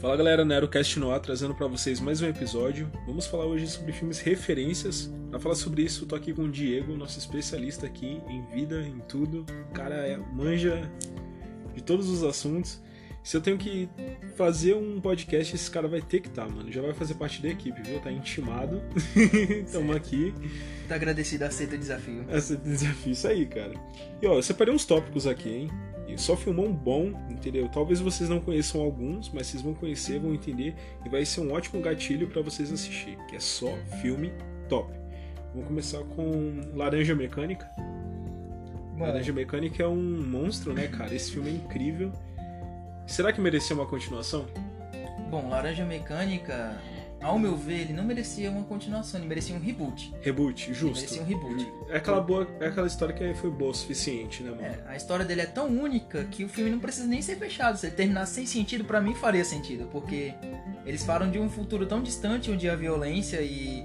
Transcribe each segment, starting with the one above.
Fala galera, NeroCast no ar, trazendo para vocês mais um episódio. Vamos falar hoje sobre filmes referências. Para falar sobre isso, tô aqui com o Diego, nosso especialista aqui em vida, em tudo. O cara é, manja de todos os assuntos. Se eu tenho que fazer um podcast, esse cara vai ter que estar, tá, mano. Já vai fazer parte da equipe, viu? Tá intimado. Tamo aqui. Tá agradecido, aceita o desafio. Aceita o desafio, isso aí, cara. E ó, eu separei uns tópicos aqui, hein? E só filmou um bom, entendeu? Talvez vocês não conheçam alguns, mas vocês vão conhecer, vão entender e vai ser um ótimo gatilho para vocês assistir, que é só filme top. Vamos começar com Laranja Mecânica. Mano. Laranja Mecânica é um monstro, né, cara? Esse filme é incrível. Será que merecia uma continuação? Bom, Laranja Mecânica ao meu ver, ele não merecia uma continuação, ele merecia um reboot. Reboot, justo. Ele merecia um reboot. É aquela, boa, é aquela história que foi boa o suficiente, né, mano? É, a história dele é tão única que o filme não precisa nem ser fechado. Se ele terminasse sem sentido, para mim faria sentido, porque eles falam de um futuro tão distante onde a violência e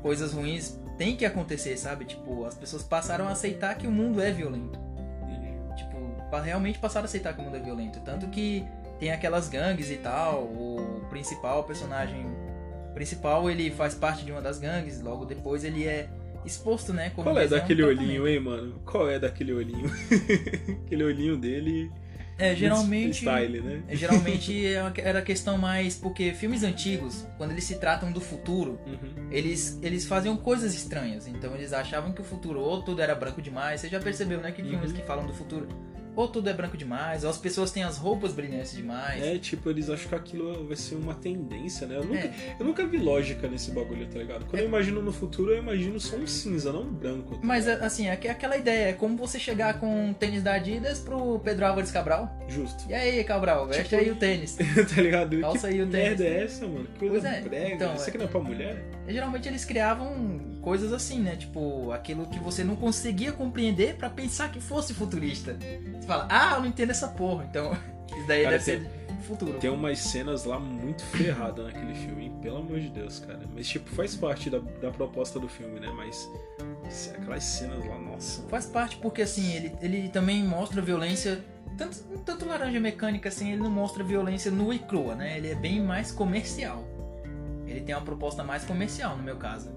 coisas ruins têm que acontecer, sabe? Tipo, as pessoas passaram a aceitar que o mundo é violento. Realmente passaram a aceitar que o mundo é violento. Tanto que tem aquelas gangues e tal, o principal personagem principal, ele faz parte de uma das gangues, logo depois ele é exposto, né? Qual é daquele olhinho, hein, mano? Qual é daquele olhinho? Aquele olhinho dele. É, geralmente. Style, né? É, geralmente é era a questão mais. Porque filmes antigos, quando eles se tratam do futuro, uhum. eles, eles faziam coisas estranhas. Então eles achavam que o futuro ou tudo era branco demais. Você já percebeu, né? Que filmes uhum. que falam do futuro ou tudo é branco demais, ou as pessoas têm as roupas brilhantes demais. É, tipo, eles acham que aquilo vai ser uma tendência, né? Eu nunca, é. eu nunca vi lógica nesse bagulho, tá ligado? Quando é. eu imagino no futuro, eu imagino só um cinza, não um branco. Tá Mas, assim, é aquela ideia, é como você chegar com um tênis da Adidas pro Pedro Álvares Cabral. Justo. E aí, Cabral, veste tipo, aí o tênis. tá ligado? Calça que aí o tênis. merda é essa, mano? Que coisa é. brega. Então, Isso aqui não é pra mulher? Geralmente eles criavam coisas assim, né? Tipo, aquilo que você não conseguia compreender para pensar que fosse futurista. Você fala, ah, eu não entendo essa porra. Então, isso daí cara, deve tem, ser futuro. Tem umas cenas lá muito ferradas naquele filme, hein? pelo amor de Deus, cara. Mas, tipo, faz parte da, da proposta do filme, né? Mas aquelas cenas lá, nossa. Faz parte porque, assim, ele, ele também mostra violência. Tanto, tanto Laranja Mecânica, assim, ele não mostra violência nua e crua, né? Ele é bem mais comercial. Ele tem uma proposta mais comercial, no meu caso.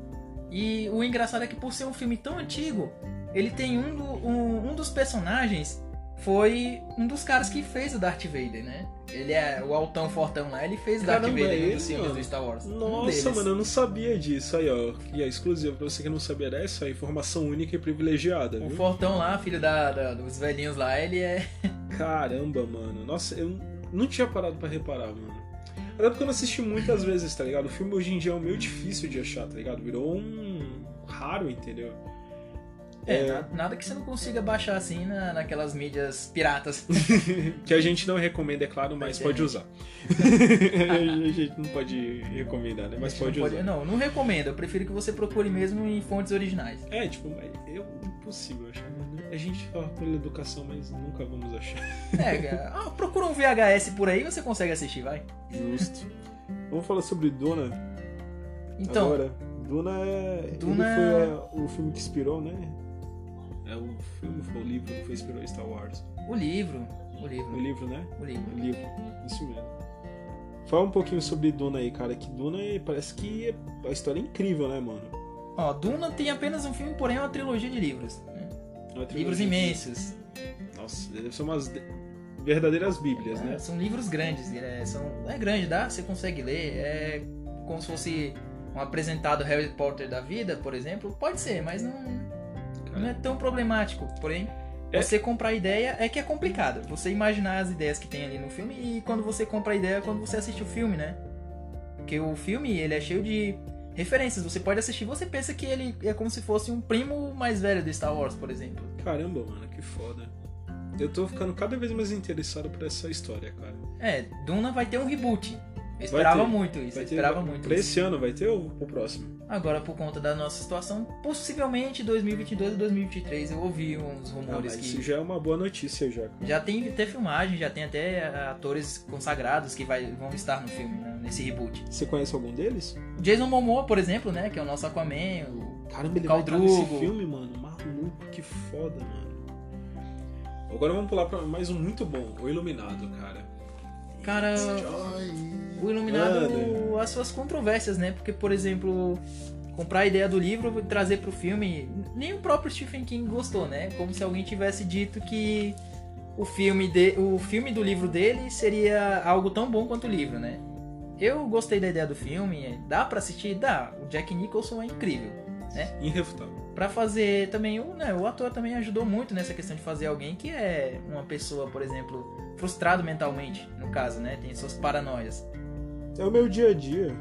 E o engraçado é que por ser um filme tão antigo, ele tem um, do, um, um dos personagens foi um dos caras que fez o Darth Vader, né? Ele é o altão fortão lá, ele fez o Darth Vader é nos filmes do Star Wars. Nossa, um mano, eu não sabia disso. Aí, ó, e é exclusivo pra você que não sabia dessa, informação única e privilegiada. O viu? fortão lá, filho da, da, dos velhinhos lá, ele é. Caramba, mano. Nossa, eu não tinha parado para reparar, mano. Até porque eu não assisti muitas vezes, tá ligado? O filme hoje em dia é meio difícil de achar, tá ligado? Virou um raro, entendeu? É, é... Nada, que você não consiga baixar assim na, naquelas mídias piratas. que a gente não recomenda, é claro, mas é. pode usar. a gente não pode recomendar, né? Mas pode não usar. não, não recomendo. Eu prefiro que você procure mesmo em fontes originais. É, tipo, é impossível achar. Né? A gente fala pela educação, mas nunca vamos achar. É, ah, procura um VHS por aí você consegue assistir, vai. Justo. Vamos falar sobre Duna. Então. Agora, Duna é. Duna ele foi a, o filme que inspirou, né? É o filme, foi o livro que foi inspirou Star Wars. O livro. O livro. O livro, né? O livro. O livro. Isso mesmo. Fala um pouquinho sobre Duna aí, cara. Que Duna é, parece que é, a história é incrível, né, mano? Ó, Duna tem apenas um filme, porém é uma trilogia de livros. Né? Trilogia livros imensos. De... Nossa, deve ser umas verdadeiras bíblias, é, né? São livros grandes. É, são... é grande, dá? Você consegue ler. É como se fosse um apresentado Harry Potter da vida, por exemplo. Pode ser, mas não não é tão problemático. Porém, é. você comprar a ideia é que é complicado. Você imaginar as ideias que tem ali no filme e quando você compra a ideia é quando você assiste o filme, né? Porque o filme, ele é cheio de referências. Você pode assistir você pensa que ele é como se fosse um primo mais velho do Star Wars, por exemplo. Caramba, mano, que foda. Eu tô ficando cada vez mais interessado por essa história, cara. É, Duna vai ter um reboot. Eu esperava muito isso, eu esperava ter, muito pra isso. esse ano vai ter ou pro próximo? Agora, por conta da nossa situação, possivelmente 2022 ou 2023 eu ouvi uns rumores ah, que... Isso já é uma boa notícia já. Já tem até filmagem, já tem até atores consagrados que vai, vão estar no filme, né, nesse reboot. Você conhece algum deles? Jason Momoa, por exemplo, né, que é o nosso Aquaman, o Caramba, ele Caldrugo. vai nesse filme, mano. Maluco, que foda, mano. Agora vamos pular pra mais um muito bom, O Iluminado, cara. Cara, o Iluminado, as suas controvérsias, né? Porque, por exemplo, comprar a ideia do livro e trazer pro filme, nem o próprio Stephen King gostou, né? Como se alguém tivesse dito que o filme, de, o filme do livro dele seria algo tão bom quanto o livro, né? Eu gostei da ideia do filme, dá para assistir? Dá. O Jack Nicholson é incrível, né? Irrefutável. Pra fazer também, o, né, o ator também ajudou muito nessa questão de fazer alguém que é uma pessoa, por exemplo, frustrado mentalmente, no caso, né? Tem suas paranoias. É o meu dia a dia.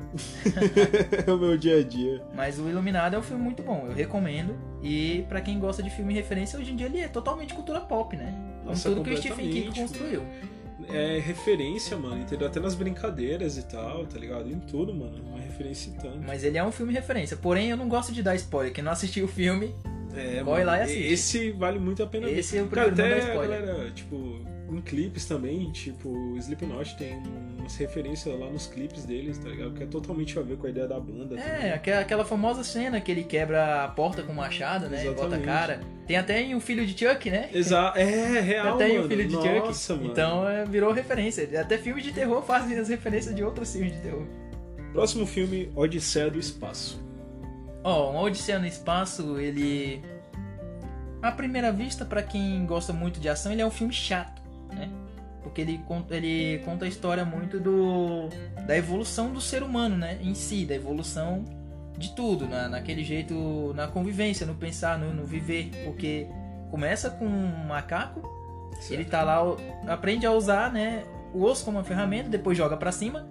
é o meu dia a dia. Mas o Iluminado é um filme muito bom, eu recomendo. E para quem gosta de filme referência, hoje em dia ele é totalmente cultura pop, né? Nossa, Com tudo que o Stephen King construiu. É referência, mano, entendeu? Até nas brincadeiras e tal, tá ligado? Em tudo, mano. Uma referência em tanto. Mas ele é um filme referência. Porém, eu não gosto de dar spoiler. Quem não assistiu o filme, É, Corre lá e assiste. Esse vale muito a pena ver. Esse eu Cara, prefiro não até galera, tipo, em clipes também, tipo, o Slipknot tem umas referências lá nos clipes deles, tá ligado? Que é totalmente a ver com a ideia da banda. É, também. aquela, famosa cena que ele quebra a porta com o machado, né? E bota a Exatamente. cara. Tem até em o filho de Chuck, né? Exa é, real, até em mano. o filho de Nossa, Chuck. mano. Então é, virou referência. Até filmes de terror fazem as referências de outros filmes de terror. Próximo filme, Odisseia do Espaço. Ó, um Odisseia no Espaço, ele. À primeira vista, pra quem gosta muito de ação, ele é um filme chato, né? Porque ele conta, ele conta a história muito do da evolução do ser humano, né? Em si, da evolução de tudo, na, naquele jeito, na convivência, no pensar, no, no viver. Porque começa com um macaco, ele tá lá, aprende a usar, né? O osso como uma ferramenta, depois joga pra cima.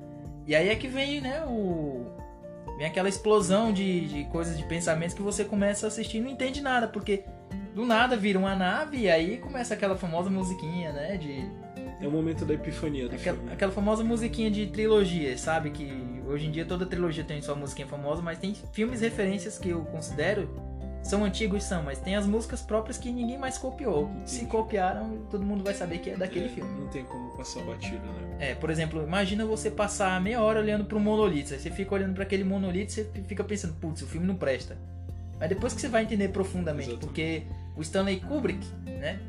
E aí é que vem, né? O, Vem aquela explosão de, de coisas, de pensamentos que você começa a assistir e não entende nada, porque do nada vira uma nave e aí começa aquela famosa musiquinha, né? De. É o momento da epifania do Aquela, filme. aquela famosa musiquinha de trilogia, sabe? Que hoje em dia toda trilogia tem sua musiquinha famosa, mas tem filmes referências que eu considero são antigos, são, mas tem as músicas próprias que ninguém mais copiou. Se Entendi. copiaram, todo mundo vai saber que é daquele É, filme. Não tem como passar batida, né? É, por exemplo, imagina você passar meia hora olhando para um monolito. Aí você fica olhando para aquele monolito e você fica pensando, putz, o filme não presta. Mas depois que você vai entender profundamente, Exatamente. porque o Stanley Kubrick, né?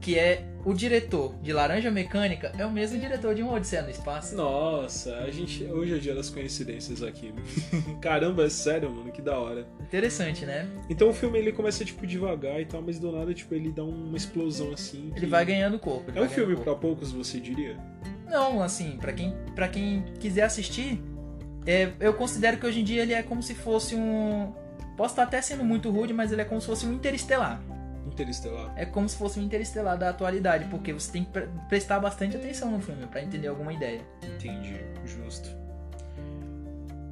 Que é o diretor de Laranja Mecânica, é o mesmo diretor de Um Odisseia no Espaço. Nossa, a gente. Hoje é dia das coincidências aqui. Caramba, é sério, mano, que da hora. Interessante, né? Então o filme ele começa, tipo, devagar e tal, mas do nada, tipo, ele dá uma explosão assim. Ele vai ganhando corpo. É um filme pra poucos, você diria? Não, assim, pra quem, pra quem quiser assistir, é, eu considero que hoje em dia ele é como se fosse um. Posso estar até sendo muito rude, mas ele é como se fosse um interestelar. Interestelar. é como se fosse um interestelar da atualidade, porque você tem que pre- prestar bastante atenção no filme pra entender alguma ideia. Entendi, justo.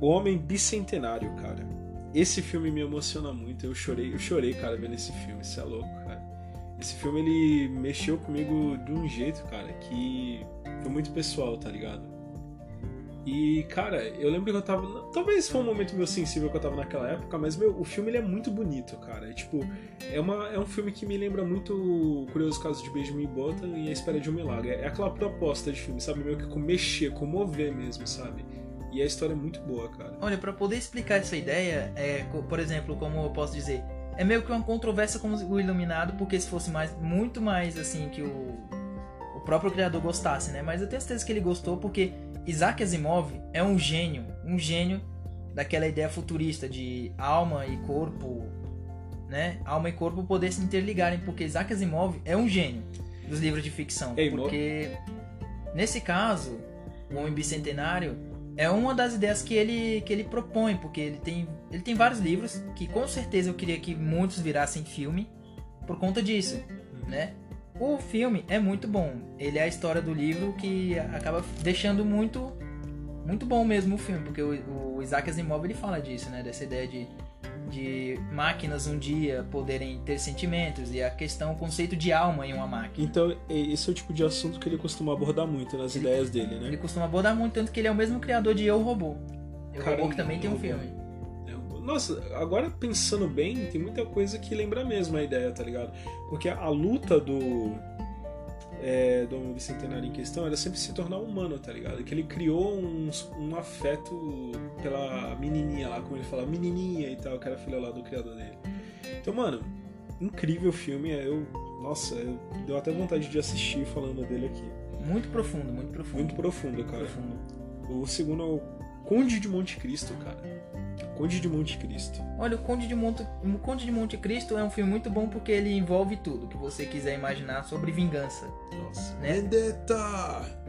O Homem Bicentenário, cara. Esse filme me emociona muito. Eu chorei, eu chorei, cara, vendo esse filme. Isso é louco, cara. Esse filme ele mexeu comigo de um jeito, cara, que foi muito pessoal, tá ligado? E, cara, eu lembro que eu tava. Talvez foi um momento meio sensível que eu tava naquela época, mas, meu, o filme ele é muito bonito, cara. É, tipo, é, uma, é um filme que me lembra muito o Curioso Caso de Benjamin Button e A Espera de um Milagre. É aquela proposta de filme, sabe? Meio que com mexer, comover mesmo, sabe? E a história é muito boa, cara. Olha, pra poder explicar essa ideia, é, por exemplo, como eu posso dizer, é meio que uma controvérsia com o Iluminado, porque se fosse mais, muito mais assim que o, o próprio criador gostasse, né? Mas eu tenho certeza que ele gostou porque Isaac Asimov é um gênio, um gênio daquela ideia futurista de alma e corpo, né? Alma e corpo poder se interligarem, porque Isaac Asimov é um gênio dos livros de ficção, irmão? porque nesse caso, o Homem Bicentenário é uma das ideias que ele, que ele propõe, porque ele tem, ele tem vários livros que com certeza eu queria que muitos virassem filme por conta disso, né? O filme é muito bom. Ele é a história do livro que acaba deixando muito muito bom mesmo o filme, porque o, o Isaac Asimov ele fala disso, né? Dessa ideia de, de máquinas um dia poderem ter sentimentos e a questão, o conceito de alma em uma máquina. Então, esse é o tipo de assunto que ele costuma abordar muito nas Ele- ideias dele, né? Ele costuma abordar muito, tanto que ele é o mesmo criador de Eu, Robô. Eu, Caramba, Robô que também tem um filme. É, Nossa, agora pensando bem, tem muita coisa que lembra mesmo a ideia, tá ligado? Porque a luta do. É, do Homem Bicentenário em questão era sempre se tornar humano, tá ligado? Que ele criou um, um afeto pela menininha lá, como ele fala, menininha e tal, que era filha lá do criador dele. Então, mano, incrível filme. é, Eu Nossa, deu até vontade de assistir falando dele aqui. Muito profundo, muito profundo. Muito profundo, cara. profundo. O segundo é o Conde de Monte Cristo, cara. Conde de Monte Cristo. Olha, o Conde de Monte, o Conde de Monte Cristo é um filme muito bom porque ele envolve tudo que você quiser imaginar sobre vingança. Nossa. Né? Vendetta!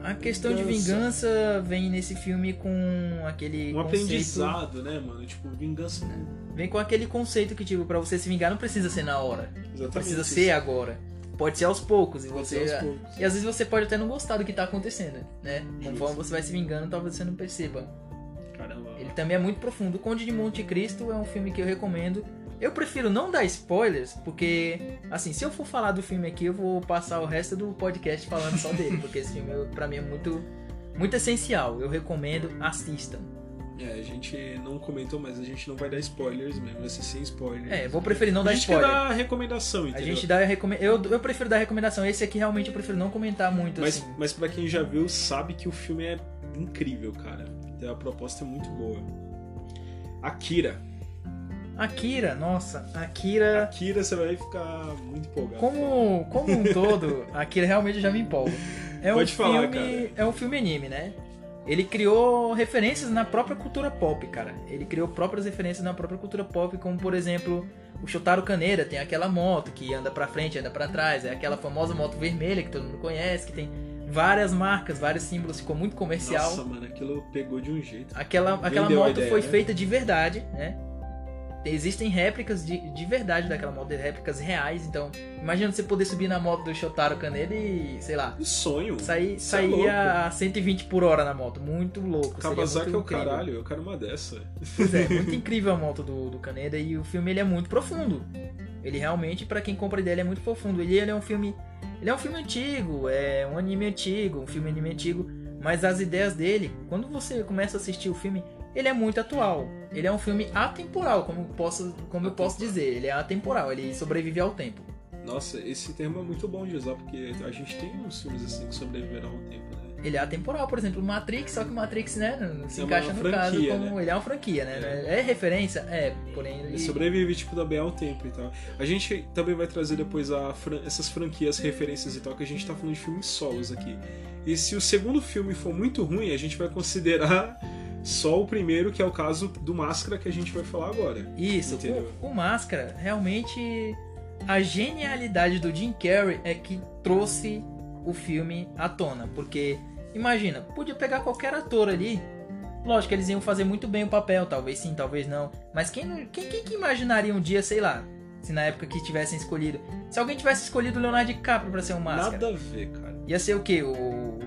A questão de vingança vem nesse filme com aquele Um conceito... aprendizado, né, mano? Tipo, vingança. Vem com aquele conceito que, tipo, pra você se vingar não precisa ser na hora. Exatamente. Precisa isso. ser agora. Pode ser aos poucos. E, você... ser aos poucos. e às vezes você pode até não gostar do que tá acontecendo, né? Conforme você vai se vingando, talvez você não perceba. Caramba. Ele também é muito profundo. O Conde de Monte Cristo é um filme que eu recomendo. Eu prefiro não dar spoilers, porque, assim, se eu for falar do filme aqui, eu vou passar o resto do podcast falando só dele, porque esse filme, pra mim, é muito, muito essencial. Eu recomendo, assistam. É, a gente não comentou, mas a gente não vai dar spoilers mesmo, vai ser sem spoilers. É, vou preferir não a dar gente spoiler. dar recomendação, A entendeu? gente dá recome... eu, eu prefiro dar recomendação. Esse aqui realmente eu prefiro não comentar muito, Mas, assim. mas pra quem já viu, sabe que o filme é incrível, cara. A proposta é muito boa. Akira. Akira, nossa, Akira. Akira, você vai ficar muito empolgado. Como, como um todo, Akira realmente já me empolga. É Pode um falar, filme, É um filme anime, né? Ele criou referências na própria cultura pop, cara. Ele criou próprias referências na própria cultura pop, como por exemplo, o Shotaro Kaneda tem aquela moto que anda pra frente, anda pra trás, é aquela famosa moto vermelha que todo mundo conhece, que tem várias marcas, vários símbolos, ficou muito comercial. Nossa, mano, aquilo pegou de um jeito. Aquela, aquela Vendeu moto ideia, foi né? feita de verdade, né? Existem réplicas de, de verdade daquela moto, réplicas reais. Então, imagina você poder subir na moto do Shotaro Kaneda e, sei lá, Que sonho. sair, é sair louco. a 120 por hora na moto. Muito louco. Kawasaki é o incrível. caralho, eu quero uma dessa. Pois é, muito incrível a moto do, do Kaneda e o filme ele é muito profundo. Ele realmente, pra quem compra ideia, ele é muito profundo. Ele, ele é um filme. Ele é um filme antigo, é um anime antigo, um filme anime antigo. Mas as ideias dele, quando você começa a assistir o filme, ele é muito atual. Ele é um filme atemporal, como, posso, como eu posso dizer. Ele é atemporal, ele sobrevive ao tempo. Nossa, esse termo é muito bom de usar, porque a gente tem uns filmes assim que sobreviveram ao tempo, né? Ele é atemporal, por exemplo, Matrix, só que Matrix, né, não se É encaixa no caso como. né? Ele é uma franquia, né? É, referência? É, porém ele. Ele sobrevive, tipo, também ao tempo e tal. A gente também vai trazer depois a fran- essas franquias, referências e tal, que a gente tá falando de filmes solos aqui. E se o segundo filme for muito ruim, a gente vai considerar só o primeiro, que é o caso do Máscara, que a gente vai falar agora. Isso, o, o Máscara, realmente a genialidade do Jim Carrey é que trouxe o filme à tona, porque imagina, podia pegar qualquer ator ali, lógico, eles iam fazer muito bem o papel, talvez sim, talvez não, mas quem, quem, quem que imaginaria um dia, sei lá, se na época que tivessem escolhido, se alguém tivesse escolhido o Leonardo DiCaprio pra ser um Máscara, Nada a ver, cara. ia ser o quê? O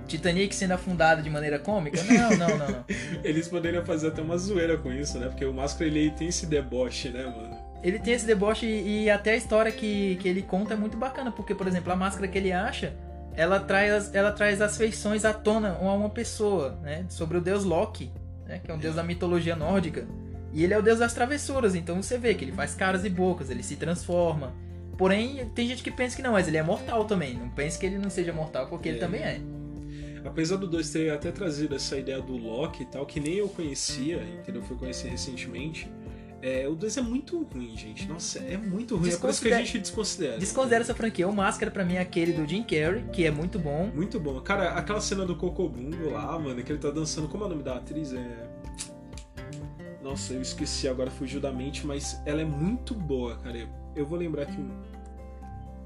Titanic sendo afundado de maneira cômica? Não, não, não, não. Eles poderiam fazer até uma zoeira com isso, né? Porque o Máscara, ele tem esse deboche, né, mano? Ele tem esse deboche e, e até a história que, que ele conta é muito bacana, porque, por exemplo, a máscara que ele acha, ela traz, ela traz as feições à tona a uma pessoa, né? Sobre o deus Loki, né? Que é um deus da mitologia nórdica. E ele é o deus das travessuras, então você vê que ele faz caras e bocas, ele se transforma. Porém, tem gente que pensa que não, mas ele é mortal também. Não pense que ele não seja mortal, porque ele É. também é. Apesar do 2 ter até trazido essa ideia do Loki e tal, que nem eu conhecia, entendeu? Fui conhecer recentemente. É, o 2 é muito ruim, gente. Nossa, é muito ruim. É por isso que a Desconsidera- gente desconsidera. Desconsidera essa franquia. O Máscara, pra mim, é aquele do Jim Carrey, que é muito bom. Muito bom. Cara, aquela cena do Cocobungo lá, mano, que ele tá dançando. Como é o nome da atriz? É. Nossa, eu esqueci agora, fugiu da mente, mas ela é muito boa, cara. Eu- Eu vou lembrar que.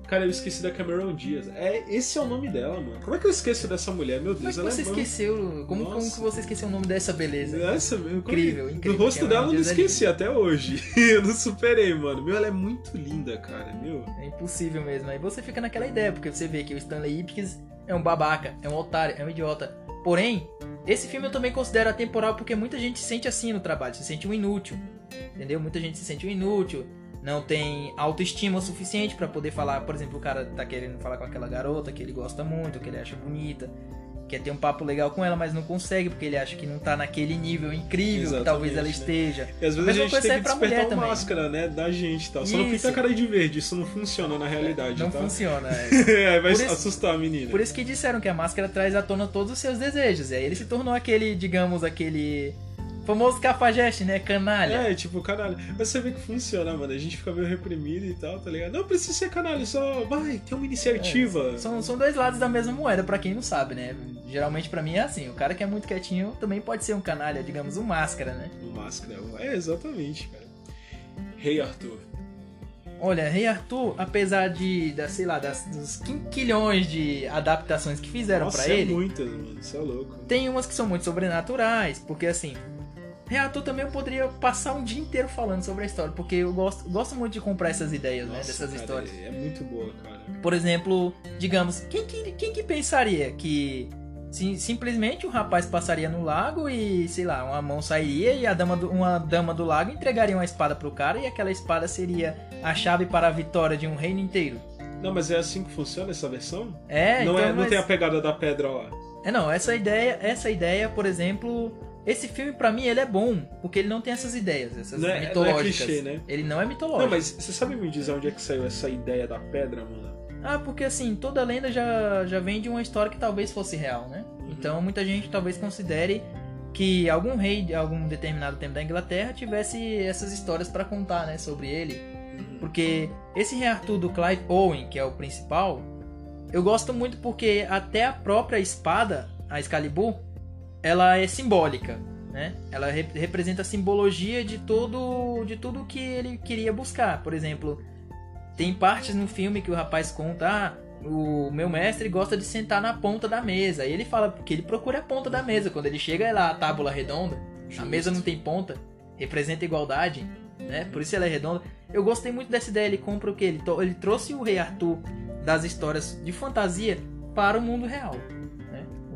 Cara, eu esqueci da Cameron Diaz. É, esse é o nome dela, mano. Como é que eu esqueço dessa mulher? Meu Como é Deus, que ela você é esqueceu? Como, como que você esqueceu o nome dessa beleza? Essa como- Incrível, incrível. Do rosto dela eu não é esqueci até hoje. eu não superei, mano. Meu, ela é muito linda, cara. Meu. É impossível mesmo. Aí você fica naquela ideia, porque você vê que o Stanley Ipkiss é um babaca, é um otário, é um idiota. Porém, esse filme eu também considero atemporal porque muita gente se sente assim no trabalho, se sente um inútil. Entendeu? Muita gente se sente um inútil, não tem autoestima o suficiente pra poder falar, por exemplo, o cara tá querendo falar com aquela garota que ele gosta muito, que ele acha bonita, quer ter um papo legal com ela, mas não consegue porque ele acha que não tá naquele nível incrível que talvez Exatamente, ela né? esteja. E às vezes a, mesma gente tem serve que despertar uma máscara, né? Da gente e tal. Só não Isso. pinta a cara de verde. Isso não funciona na realidade, Não tá? funciona. é. Aí vai isso- assustar a menina. Por isso que disseram que a máscara traz à tona todos os seus desejos. E aí ele se tornou aquele, digamos, aquele famoso cafajeste, né? Canalha. É, tipo, canalha. Mas você vê que funciona, mano. A gente fica meio reprimido e tal, tá ligado? Não precisa ser canalha, só vai, tem uma iniciativa. É, são, são dois lados da mesma moeda, para quem não sabe, né? Geralmente para mim é assim, o cara que é muito quietinho também pode ser um canalha, digamos, um máscara, né? Um máscara, é, exatamente, cara. Rei Arthur. Olha, Rei Arthur, apesar de, da, sei lá, das, dos quinquilhões de adaptações que fizeram para ele. É muitas, mano, isso é louco. Tem umas que são muito sobrenaturais, porque assim, Reator também eu poderia passar um dia inteiro falando sobre a história, porque eu gosto, gosto muito de comprar essas ideias, né, Nossa, né? Dessas cara, histórias. É, muito boa, cara. Por exemplo, digamos, quem que, quem que pensaria que sim, simplesmente um rapaz passaria no lago e, sei lá, uma mão sairia e a dama do, uma dama do lago entregaria uma espada pro cara e aquela espada seria a chave para a vitória de um reino inteiro? Não, mas é assim que funciona essa versão? É, não então, é, não mas... tem a pegada da pedra lá. É não, essa ideia, essa ideia, por exemplo, esse filme, para mim, ele é bom, porque ele não tem essas ideias, essas não é, mitológicas. Não é clichê, né? Ele não é mitológico. Não, mas você sabe me dizer onde é que saiu essa ideia da pedra, mano? Ah, porque assim, toda lenda já, já vem de uma história que talvez fosse real, né? Uhum. Então muita gente talvez considere que algum rei de algum determinado tempo da Inglaterra tivesse essas histórias para contar, né, sobre ele. Uhum. Porque esse rei Arthur do Clive Owen, que é o principal, eu gosto muito porque até a própria espada, a Excalibur, ela é simbólica, né? Ela re representa a simbologia de todo de tudo que ele queria buscar. Por exemplo, tem partes no filme que o rapaz conta, ah, o meu mestre gosta de sentar na ponta da mesa. E ele fala que ele procura a ponta da mesa. Quando ele chega lá, a tábula redonda, Justo. a mesa não tem ponta, representa igualdade, né? Por isso ela é redonda. Eu gostei muito dessa ideia. Ele compra o que? Ele, ele trouxe o Rei Arthur das histórias de fantasia para o mundo real.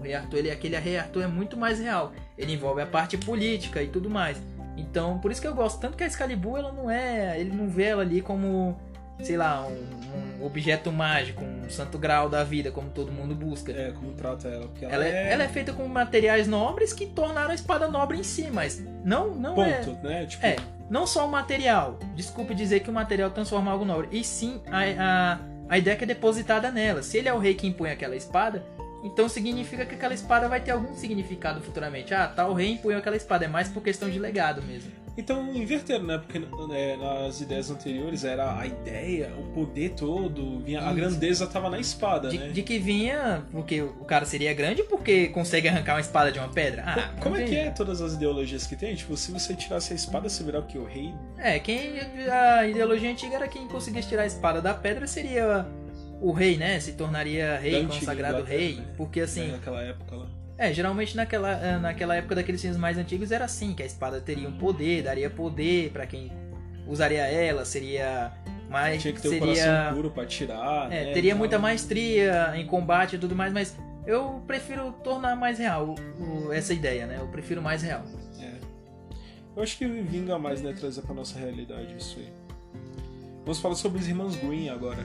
O Rei Arthur, ele, aquele Rei Arthur é muito mais real. Ele envolve a parte política e tudo mais. Então, por isso que eu gosto tanto que a Excalibur, ela não é, ele não vê ela ali como, sei lá, um, um objeto mágico, um santo grau da vida, como todo mundo busca. É, como trata ela. Ela, ela é... é... ela é feita com materiais nobres que tornaram a espada nobre em si, mas não, não Ponto, é. né? Tipo... É, não só o material. Desculpe dizer que o material transforma algo nobre. E sim a, a, a ideia que é depositada nela. Se ele é o rei que impõe aquela espada, então significa que aquela espada vai ter algum significado futuramente. Ah, tal rei empunhou aquela espada. É mais por questão de legado mesmo. Então inverteram, né? Porque né, nas ideias anteriores era a ideia, o poder todo, vinha, a grandeza tava na espada, de, né? De que vinha porque o cara seria grande porque consegue arrancar uma espada de uma pedra. Ah, como é que é todas as ideologias que tem? Tipo, se você tirasse a espada, você virar o que? O rei? É, quem. A ideologia antiga era quem conseguisse tirar a espada da pedra seria o rei, né, se tornaria rei, consagrado rei, né? porque assim... É, naquela época lá. É, geralmente naquela, eh, naquela época daqueles filmes mais antigos era assim, que a espada teria um poder, daria poder para quem usaria ela, seria mais... Tinha que ter seria, um coração puro pra tirar, É, né, teria muita maestria em combate e tudo mais, mas eu prefiro tornar mais real o, essa ideia, né? Eu prefiro mais real. É. Eu acho que vinga mais, né, trazer pra nossa realidade isso aí. Vamos falar sobre os irmãos Green agora.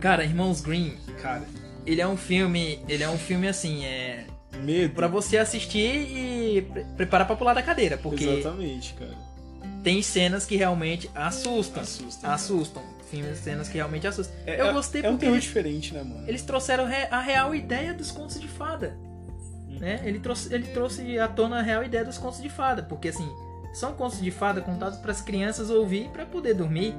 Cara, Irmãos Green, cara, ele é um filme, ele é um filme assim, é medo para você assistir e pre preparar para pular da cadeira, porque Exatamente, cara. Tem cenas que realmente assustam. Assustam. Assustam. Filmes, cenas que realmente assustam. É, Eu é, gostei é porque um eles, diferente, né, mano? Eles trouxeram a real ideia dos contos de fada. Hum. Né? Ele trouxe ele trouxe à tona a real ideia dos contos de fada, porque assim, são contos de fada contados para as crianças ouvir para poder dormir.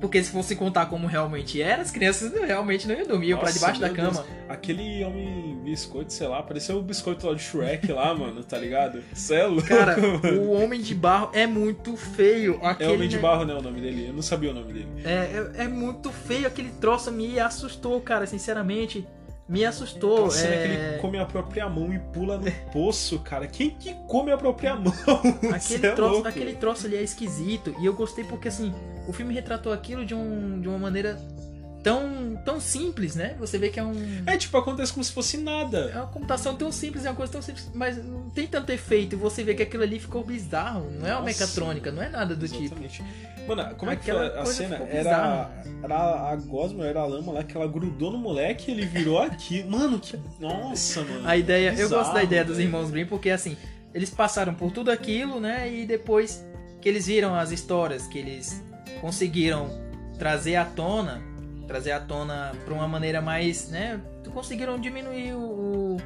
Porque se fosse contar como realmente era, as crianças realmente não iam dormir, iam pra debaixo da cama. Deus. Aquele homem biscoito, sei lá, pareceu o biscoito lá de Shrek lá, mano, tá ligado? Cê é louco, Cara, mano. o Homem de Barro é muito feio. Aquele... É Homem de Barro, né, o nome dele. Eu não sabia o nome dele. É, é, é muito feio aquele troço, me assustou, cara, sinceramente me assustou. Aquela cena é... que ele come a própria mão e pula no poço, cara. Quem que come a própria mão? Aquele, é troço, aquele troço ali é esquisito. E eu gostei porque, assim, o filme retratou aquilo de, um, de uma maneira tão, tão simples, né? Você vê que é um. É, tipo, acontece como se fosse nada. É uma computação tão simples, é uma coisa tão simples, mas não tem tanto efeito. E você vê que aquilo ali ficou bizarro. Não é uma mecatrônica, não é nada do tipo. exatamente. tipo. Mano, como Aquela é que foi a cena? Era, era a Gosma, era a lama lá que ela grudou no moleque e ele virou aqui. Mano, que. Nossa, mano. A ideia. Bizarro, eu gosto da ideia dos irmãos Grimm porque assim, eles passaram por tudo aquilo, né? E depois que eles viram as histórias que eles conseguiram trazer à tona trazer à tona para uma maneira mais, né, conseguiram diminuir o,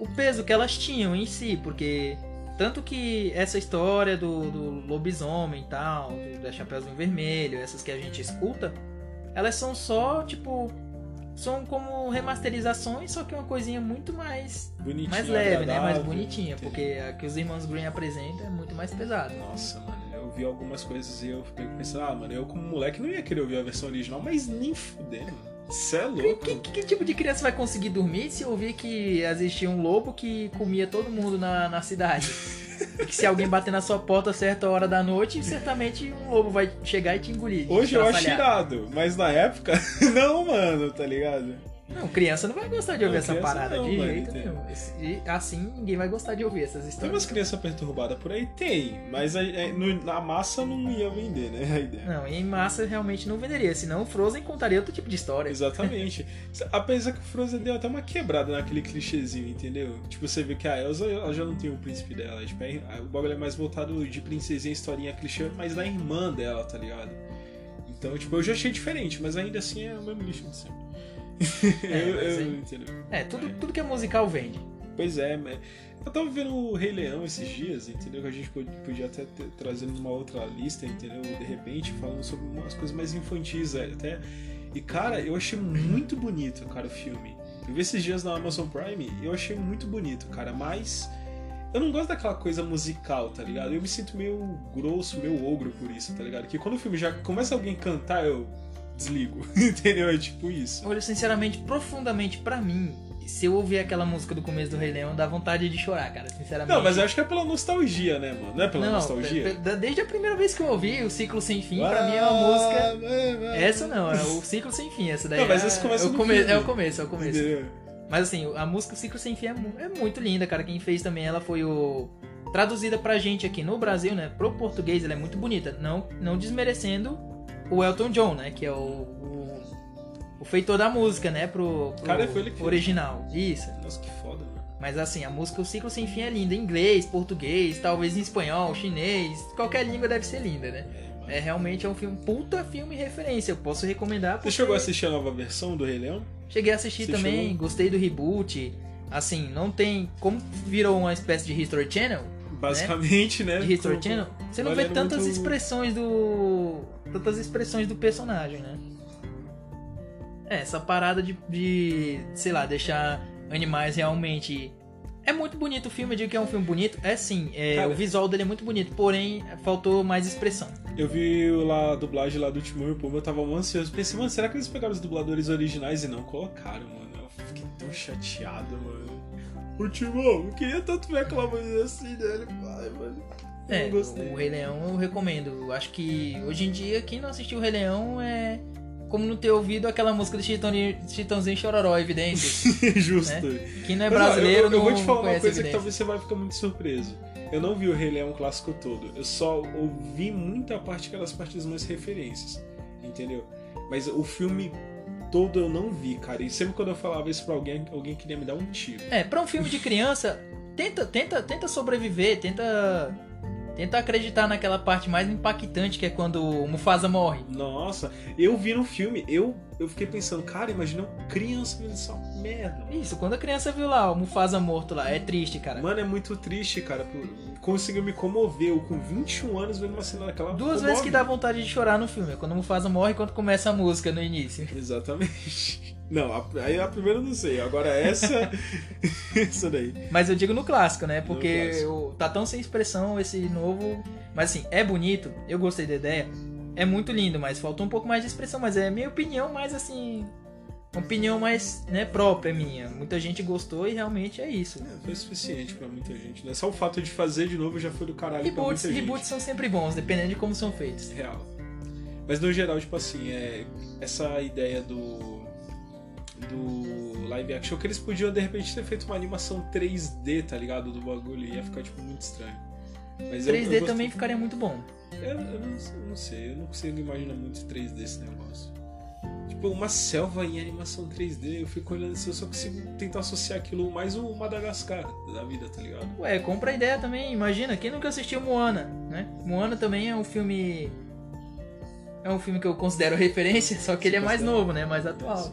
o peso que elas tinham em si, porque Tanto que essa história do, do lobisomem e tal, do, da Chapeuzinho Vermelho, essas que a gente escuta, elas são só, tipo, são como remasterizações, só que uma coisinha muito mais Bonitinho, mais leve, né? Mais bonitinha, porque a que os irmãos Green apresentam é muito mais pesada. Nossa, vi algumas coisas e eu fiquei pensando, ah, mano, eu como moleque não ia querer ouvir a versão original, mas nem fudendo. Cê é louco. Que, que- que tipo de criança vai conseguir dormir se ouvir que existia um lobo que comia todo mundo na, na cidade? E que se alguém bater na sua porta a certa hora da noite, certamente um lobo vai chegar e te engolir. Hoje eu acho irado, mas na época, não, mano, tá ligado? Não, criança não vai gostar de ouvir Não, essa parada não, de mano, jeito nenhum. E assim ninguém vai gostar de ouvir essas Tem histórias. umas crianças perturbadas por aí? Tem, mas a- é, no- na massa não ia vender, né? A ideia. Não, em massa realmente não venderia, senão o Frozen contaria outro tipo de história. Exatamente. Apesar que o Frozen deu até uma quebrada naquele clichêzinho, entendeu? Tipo, você vê que a Elsa ela já não tem o príncipe dela. Tipo, é- o bagulho é mais voltado de princesinha, historinha, clichê, mas da irmã dela, tá ligado? Então, tipo, eu já achei diferente, mas ainda assim é o mesmo lixo de sempre. É, eu, eu, aí- entendeu? É, tudo, tudo que é musical vende. Pois é, mas eu tava vendo o Rei Leão esses dias, entendeu? Que a gente pod- podia até ter, trazer numa outra lista, entendeu? De repente, falando sobre umas coisas mais infantis é, até. E cara, eu achei muito bonito, cara, o filme. Eu vi esses dias na Amazon Prime e eu achei muito bonito, cara, mas. Eu não gosto daquela coisa musical, tá ligado? Eu me sinto meio grosso, meio ogro por isso, tá ligado? Que quando o filme já começa alguém cantar, eu desligo, entendeu? É tipo isso. Olha, sinceramente, profundamente pra mim, se eu ouvir aquela música do começo do Rei Leão, dá vontade de chorar, cara, sinceramente. Não, mas eu acho que é pela nostalgia, né, mano? Não é pela Não, nostalgia? desde a primeira vez que eu ouvi o Ciclo Sem Fim, pra mim é uma música. Essa não, é o Ciclo Sem Fim, essa daí Não, mas é, esse começa é, o no come- é o começo, é o começo. Entendeu? Mas assim, a música Ciclo Sem Fim é, mu- é muito linda, cara. Quem fez também ela foi o. Traduzida pra gente aqui no Brasil, né? Pro português, ela é muito bonita. Não, não desmerecendo o Elton John, né? Que é o. o, o feitor da música, né? Pro, pro Cara, foi ele que fez. original. Isso. Nossa, que foda, mano. Mas assim, a música O Ciclo Sem Fim é linda. Em inglês, português, talvez em espanhol, chinês. Qualquer língua deve ser linda, né? É. É realmente é um filme, puta filme referência. Eu posso recomendar. Você porque chegou a assistir a nova versão do Rei Leão? Cheguei a assistir Você também, chegou? gostei do reboot. Assim, não tem. Como virou uma espécie de History Channel, Basicamente, né? de History Channel, você não vê valendo tantas muito- expressões do. Tantas expressões do personagem, né? É, essa parada de, de. sei lá, deixar animais realmente. É muito bonito o filme, eu digo que é um filme bonito. É sim, é, Cara. o visual dele é muito bonito, porém faltou mais expressão. Eu vi lá a dublagem lá do Timão e o Pumba, eu tava mó ansioso. Pensei, mano, será que eles pegaram os dubladores originais e não colocaram, mano? Eu fiquei tão chateado, mano. O Timão, eu queria tanto ver aquela voz assim dele, pai, mano. Eu É, não gostei. o Rei Leão eu recomendo. Eu Acho que hoje em dia quem não assistiu o Rei Leão é como não ter ouvido aquela música do Chitãozinho, Chitãozinho Chororó, Evidências. Justo. Quem não é brasileiro eu, eu não vou te falar uma coisa que talvez você vai ficar muito surpreso. Eu não vi o Rei Leão clássico todo. Eu só ouvi muita parte, aquelas partes mais referências. Entendeu? Mas o filme todo eu não vi, cara. E sempre quando eu falava isso pra alguém, alguém queria me dar um tiro. É, pra um filme de criança, tenta, tenta, tenta sobreviver, tenta, tenta acreditar naquela parte mais impactante que é quando o Mufasa morre. Nossa, eu vi no filme, eu, eu fiquei pensando, cara, imagina uma criança vendo essa merda. Isso, quando a criança viu lá o Mufasa morto lá, é triste, cara. Mano, é muito triste, cara. Conseguiu me comover. Eu com 21 anos vendo uma cena daquela. Duas comove. vezes que dá vontade de chorar no filme, é quando o Mufasa morre e quando começa a música no início. Exatamente. Não, a, aí a primeira eu não sei. Agora essa. essa daí. Mas eu digo no clássico, né? Porque o- tá tão sem expressão esse novo. Mas assim, é bonito, eu gostei da ideia. É muito lindo, mas faltou um pouco mais de expressão. Mas é minha opinião mais assim. Opinião mais né, própria minha. Muita gente gostou e realmente é isso. É, foi suficiente pra muita gente, né? Só o fato de fazer de novo já foi do caralho Reboots, pra muita gente. reboots são sempre bons, dependendo de como são feitos. Real. Mas no geral, tipo assim, é essa ideia do. Do live action que eles podiam de repente ter feito uma animação 3D, tá ligado? Do bagulho. Ia ficar, tipo, muito estranho. Mas eu- eu 3D gostei- também ficaria muito bom. Eu, eu não, eu não sei, eu não consigo imaginar muito 3D esse negócio. Tipo, uma selva em animação 3D, eu fico olhando assim, eu só consigo tentar associar aquilo mais o Madagascar da vida, tá ligado? Ué, compra a ideia também. Imagina, quem nunca assistiu Moana, né? Moana também é um filme. É um filme que eu considero referência, só que ele é mais novo, né? Mais atual.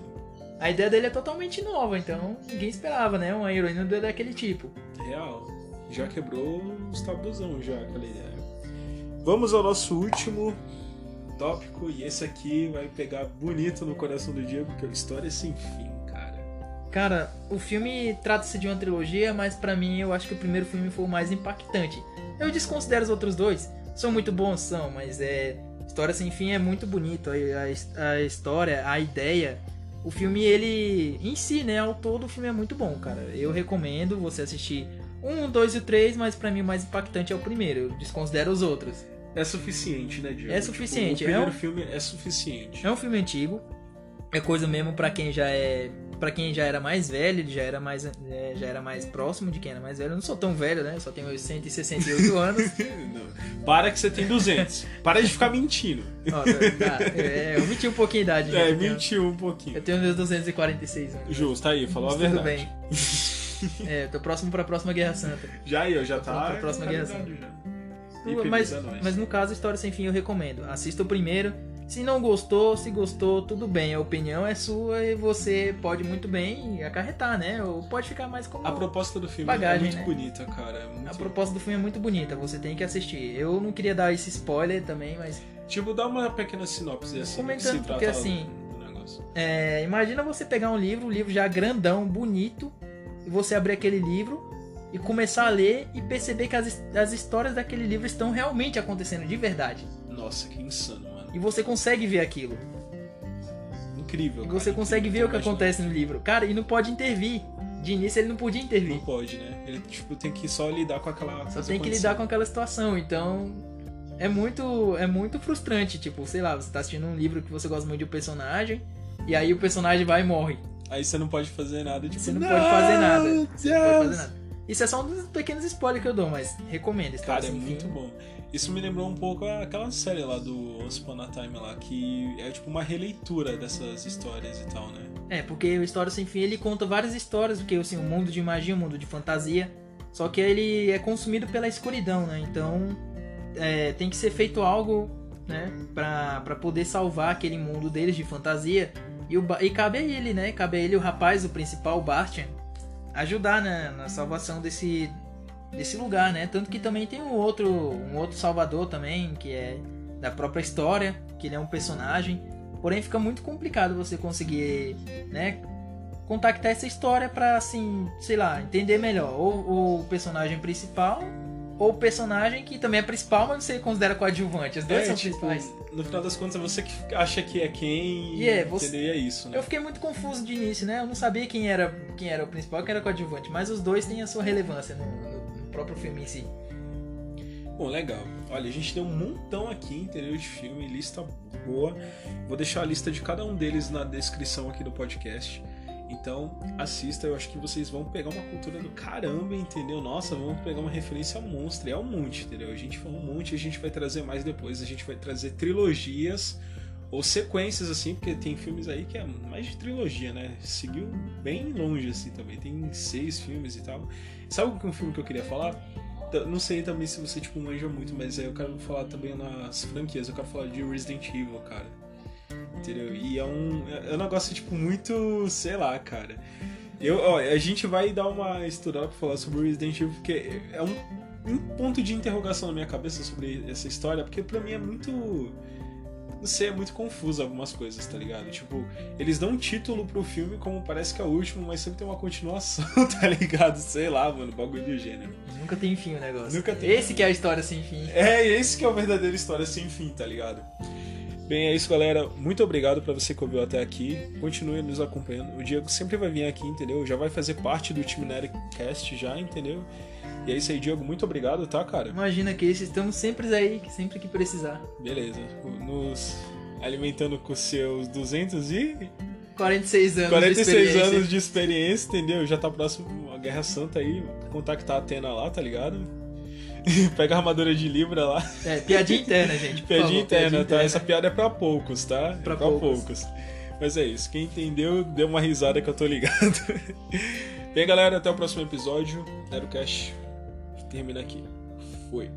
A ideia dele é totalmente nova, então ninguém esperava, né? Uma heroína do- daquele tipo. Real. Já quebrou os tabuzão já, aquela ideia. Vamos ao nosso último tópico, e esse aqui vai pegar bonito no coração do Diego, que é a História Sem Fim, cara. Cara, o filme trata-se de uma trilogia, mas pra mim eu acho que o primeiro filme foi o mais impactante. Eu desconsidero os outros dois. São muito bons, são, mas é. História Sem Fim é muito bonito. A, a, a história, a ideia. O filme, ele. Em si, né? Ao todo, o filme é muito bom, cara. Eu recomendo você assistir um, dois e três, mas pra mim o mais impactante é o primeiro. Eu desconsidero os outros. É suficiente, né, Diego? É suficiente. Tipo, o primeiro é um... filme é suficiente. É um filme antigo. É coisa mesmo para quem já é para quem já era mais velho, ele já era mais é, já era mais próximo de quem era mais velho. Eu não sou tão velho, né? Eu só tenho 168 anos. não. Para que você tem 200. Para de ficar mentindo. Ó, tá, é, eu menti um pouquinho a idade. É, mentiu um pouquinho. Eu tenho meus 246 anos. Justo, aí, falou a verdade. Tudo bem. é, tô próximo pra próxima Guerra Santa. Já aí, eu já tá. Pra próxima tá Guerra Santa. já. Mas, mas no caso, História Sem Fim eu recomendo. Assista o primeiro. Se não gostou, se gostou, tudo bem. A opinião é sua e você pode muito bem acarretar, né? Ou pode ficar mais como. A proposta do filme Bagagem, é muito né? bonita, cara. É muito... A proposta do filme é muito bonita, você tem que assistir. Eu não queria dar esse spoiler também, mas. Tipo, dá uma pequena sinopse assim. que Comentando, porque, assim. É, imagina você pegar um livro, um livro já grandão, bonito, e você abrir aquele livro e começar a ler e perceber que as, as histórias daquele livro estão realmente acontecendo de verdade. Nossa, que insano. E você consegue ver aquilo. Incrível. E cara, você consegue ver o que acontece no livro. Cara, e não pode intervir. De início ele não podia intervir. Não pode, né? Ele, tipo, tem que só lidar com aquela. Só tem que lidar com aquela situação. Então, é muito, é muito frustrante. Tipo, sei lá, você tá assistindo um livro que você gosta muito de um personagem, e aí o personagem vai e morre. Aí você não pode fazer nada, tipo, Você não, pode fazer nada. Você não pode fazer nada. Isso é só um dos pequenos spoilers que eu dou, mas recomendo. Cara, é muito bom. Isso me lembrou um pouco aquela série lá do Once Upon a Time lá, que é tipo uma releitura dessas histórias e tal, né? É, porque o História Sem Fim ele conta várias histórias, porque assim, um mundo de magia, um mundo de fantasia. Só que ele é consumido pela escuridão, né? Então é, tem que ser feito algo, né? Pra, pra poder salvar aquele mundo deles de fantasia. E, o, e cabe a ele, né? Cabe a ele, o rapaz, o principal, o Bastian, ajudar né, na salvação desse, desse lugar, né? Tanto que também tem um outro, um outro salvador também, que é da própria história, que ele é um personagem. Porém, fica muito complicado você conseguir, né? Contactar essa história pra, assim, sei lá, entender melhor. Ou o personagem principal, ou o personagem que também é principal, mas você considera coadjuvante. Os dois É, são tipo, principais. no final das contas é você que acha que é quem E é, você- é isso, né? Eu fiquei muito confuso de início, né? Eu não sabia quem era, quem era o principal e quem era o coadjuvante, mas os dois têm a sua relevância no, no- no próprio filme em si. Bom, legal. Olha, a gente tem um montão aqui, entendeu? De filme, lista boa. Vou deixar a lista de cada um deles na descrição aqui do podcast. Então, assista, eu acho que vocês vão pegar uma cultura do caramba, entendeu? Nossa, vamos pegar uma referência monstra. É um monte, entendeu? A gente falou um monte, a gente vai trazer mais depois. A gente vai trazer trilogias ou sequências, assim, porque tem filmes aí que é mais de trilogia, né? Seguiu bem longe, assim, também. Tem seis filmes e tal. Sabe um filme que eu queria falar? Não sei também se você, tipo, manja muito, mas aí eu quero falar também nas franquias. Eu quero falar de Resident Evil, cara. Entendeu? E é um, é um negócio, tipo, muito. sei lá, cara. Eu, ó, a gente vai dar uma estudada pra falar sobre Resident Evil, porque é um, um ponto de interrogação na minha cabeça sobre essa história, porque pra mim é muito. Não sei, é muito confuso algumas coisas, tá ligado? Tipo, eles dão um título pro filme como parece que é o último, mas sempre tem uma continuação, tá ligado? Sei lá, mano, bagulho do gênero. Nunca tem fim o negócio. Nunca tem Esse que é a história sem fim. É, esse que é a verdadeira história sem fim, tá ligado? Bem, é isso, galera. Muito obrigado pra você que ouviu até aqui. Continue nos acompanhando. O Diego sempre vai vir aqui, entendeu? Já vai fazer parte do time Nerdcast já, entendeu? E é isso aí, Diego. Muito obrigado, tá, cara? Imagina que esses estamos sempre aí, sempre que precisar. Beleza. Nos alimentando com seus 200 e 46 anos de 46 experiência. anos de experiência, entendeu? Já tá próximo a Guerra Santa aí. Contactar a Atena lá, tá ligado? Pega a armadura de Libra lá. É, piadinha interna, gente. Piadinha favor, interna, piadinha tá? Essa piada é pra poucos, tá? Pra é pra poucos. poucos. Mas é isso. Quem entendeu, deu uma risada que eu tô ligado. Bem, galera, até o próximo episódio. NeroCast termina aqui. Fui.